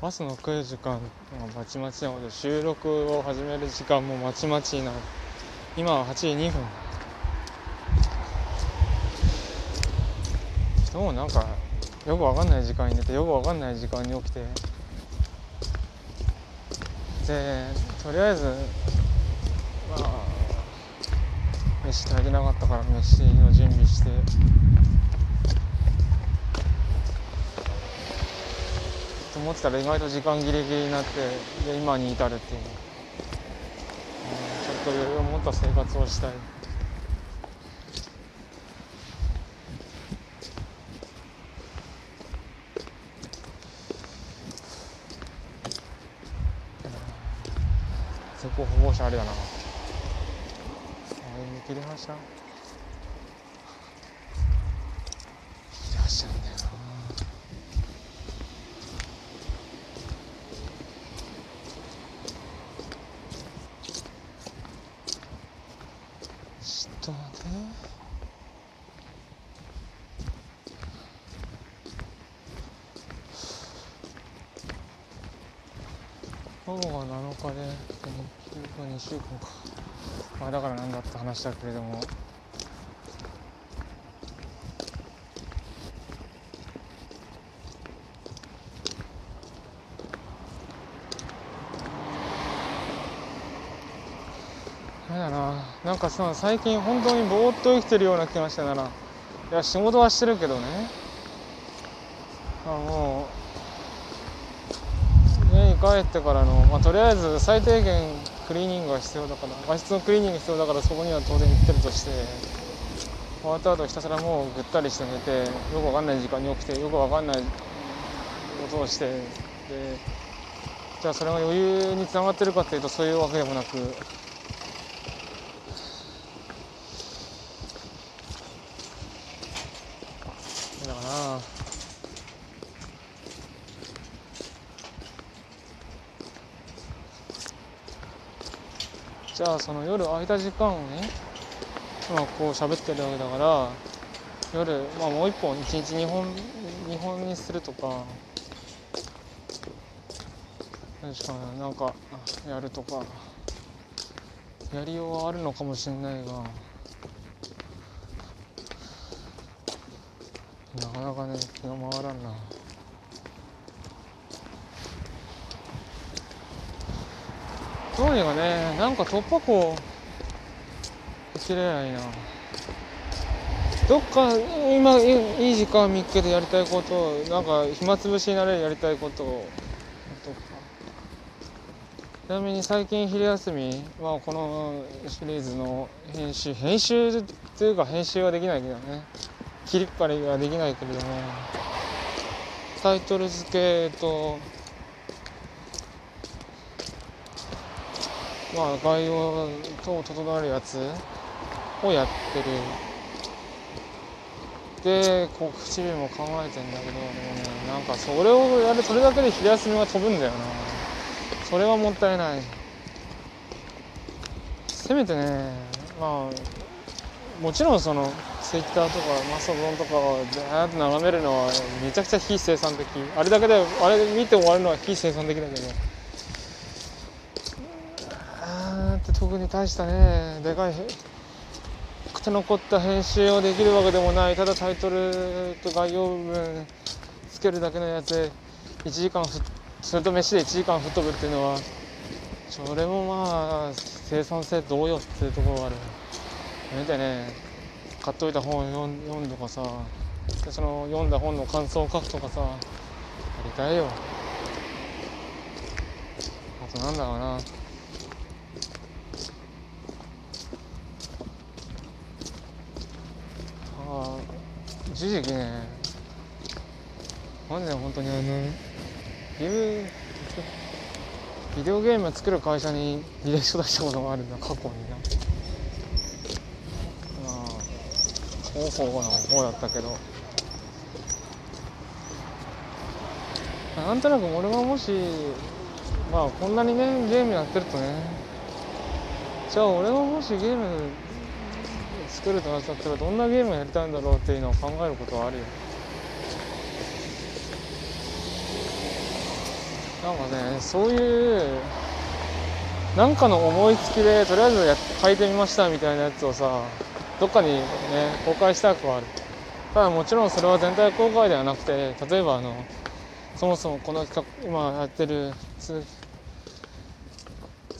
バスの来る時間がまちまちなので収録を始める時間もまちまちなの。今は8時2分。どうなんかよくわかんない時間に寝てよくわかんない時間に起きて。でとりあえずまあ飯足りなかったから飯の準備して。と思ってたら意外と時間ギリギリになってで今に至るっていう、うん、ちょっと余裕を持った生活をしたい。通行歩行者あれだな。あれ見切りました？切りましたんだよなちょっと待って午後が7日で休暇2週間か。まあだからなんだって話だけれども。あれだな。なんかさ最近本当にぼーっと生きてるような気がしてなら。いや仕事はしてるけどね。あもう帰ってからの、まあ、とりあえず最低限クリーニングが必要だから和室のクリーニング必要だからそこには当然行ってるとして終わった後ひたすらもうぐったりして寝てよくわかんない時間に起きてよくわかんないことをしてでじゃあそれが余裕につながってるかっていうとそういうわけでもなくだからなじゃあその夜空いた時間をね今こう喋ってるわけだから夜、まあ、もう一本一日二本二本にするとか確かなんかやるとかやりようはあるのかもしれないがなかなかね気が回らんな。どうにかねなんか突破口。できれないな。どっか今いい時間見つけてやりたいことなんか暇つぶしになれるやりたいこと。をとか。ちなみに最近昼休みはこのシリーズの編集編集っていうか編集はできないけどね。切りっぱりはできないけれども。タイトル付けとまあ概要等整えるやつをやってる。で告知日も考えてんだけどでもねなんかそれをやるそれだけで昼休みが飛ぶんだよな。それはもったいない。せめてねまあもちろんそのツイッターとかマストドンとかをーっと眺めるのはめちゃくちゃ非生産的。あれだけであれ見て終わるのは非生産的だけどあーって特に大したねでかい手残った編集をできるわけでもない。ただタイトルと概要文つけるだけのやつで1時間それと飯で1時間吹っ飛ぶっていうのはそれもまあ生産性どうよっていうところがある。やめてね。買っといた本読ん読んとかさでその読んだ本の感想を書くとかさやりたいよ。あとなんだろうなあ一時期ね。なんで本当にあのゲームビデオゲーム作る会社に履歴書出したことがあるんだ。過去にな。まあ広報の方だったけど。なんとなく俺がもしまあこんなにねゲームやってるとね。じゃあ俺がもしゲーム作るとなったらどんなゲームやりたいんだろうっていうのを考えることはあるよ。なんかねそういうなんかの思いつきでとりあえずや書いてみましたみたいなやつをさどっかにね公開したくはある。ただもちろんそれは全体公開ではなくて例えばあのそもそもこの企画今やってる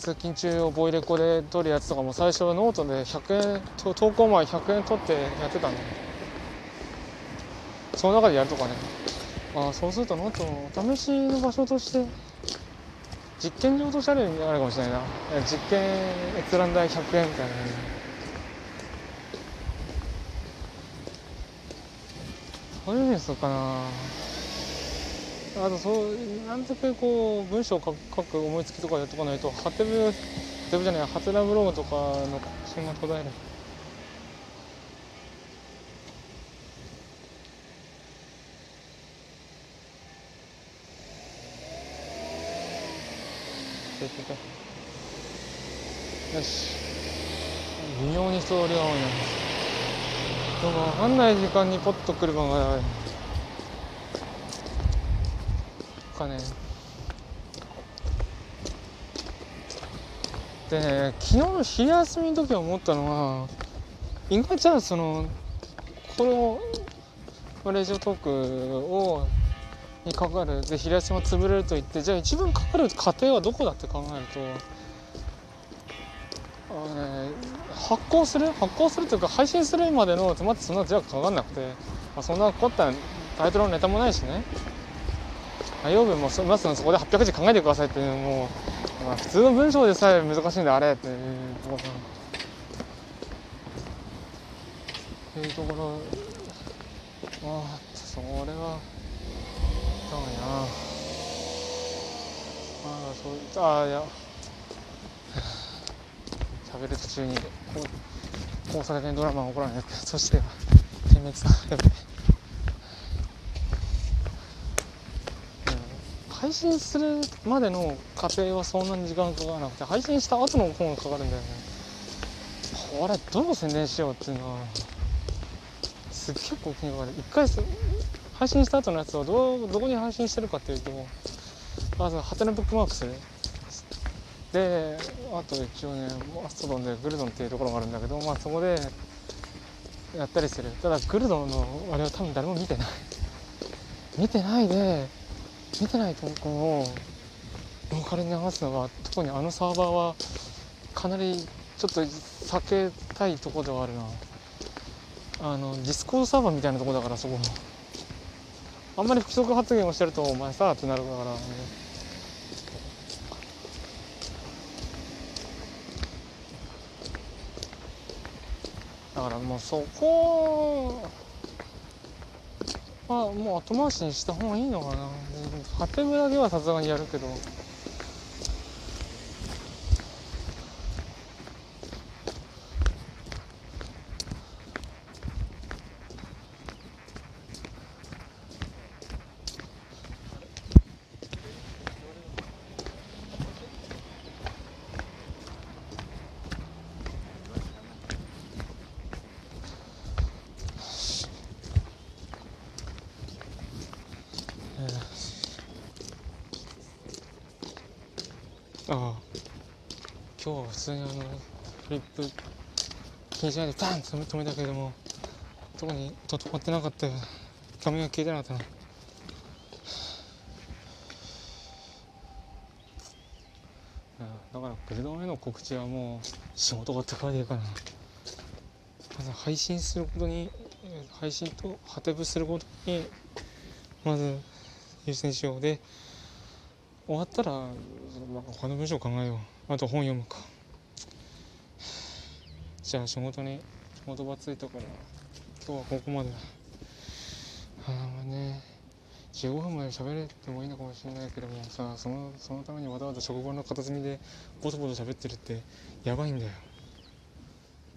通勤中をボイレコで撮るやつとかも最初はノートで100円投稿前100円取ってやってたんだその中でやるとかね。ああそうするとノートのお試しの場所として実験場としてあるあるかもしれないな。実験閲覧代100円みたいなそういうふうにするかな。あとそうなんとかこう文章を書く書く思いつきとかやっとかないとハテブハテブじゃないハテナブログとかの更新が途絶えるよし微妙に人通りが多いなでも分かんない時間にポッと車がかね。でね昨日の昼休みの時思ったのは意外じゃあそのこのレジオトークをにかかるで昼休みが潰れると言ってじゃあ一番かかる過程はどこだって考えるとあの、ね、発行する発行するというか配信するまでの手間ってそんな時間かかんなくて、まあ、そんな凝ったタイトルのネタもないしね。内容文もまずそこで800字考えてくださいっていうのも、まあ、普通の文章でさえ難しいんであれっていうところっていうところまあそれはそうやなまあそうああいや喋る途中にこう交差点ドラマが起こらないそして点滅だやべ配信するまでの過程はそんなに時間かからなくて配信した後の方がかかるんだよね。これどう宣伝しようっていうのはすっげえこう気にかかる。一回配信した後のやつをどどこに配信してるかっていうとまずハテナブックマークする。であと一応ねマストドンでグルドンっていうところがあるんだけどまあそこでやったりする。ただグルドンのあれは多分誰も見てない。見てないで見てない投稿をローカルに流すのが特にあのサーバーはかなりちょっと避けたいとこではあるな。あのディスコードサーバーみたいなとこだからそこあんまり不規則発言をしてるとお前さってなるから、ね、だからもうそこあもう後回しにした方がいいのかな。ハテブだけはさすがにやるけど。ああ。今日は普通にあのフリップ気にしないでバン！と止めたけども特にと止まってなかったよ。画面が消えてなかったな。だからグルドンへの告知はもう仕事がって書いてるかな。まず配信することに配信とハテブすることにまず優先しよう。で終わったらなんか他の文章考えよう。あと本読むか。じゃあ仕事に仕事場ついたから今日はここまで。だああね。15分まで喋れてもいいのかもしれないけどもさそのそのためにわざわざ職場の片隅でボソボソ喋ってるってやばいんだよ。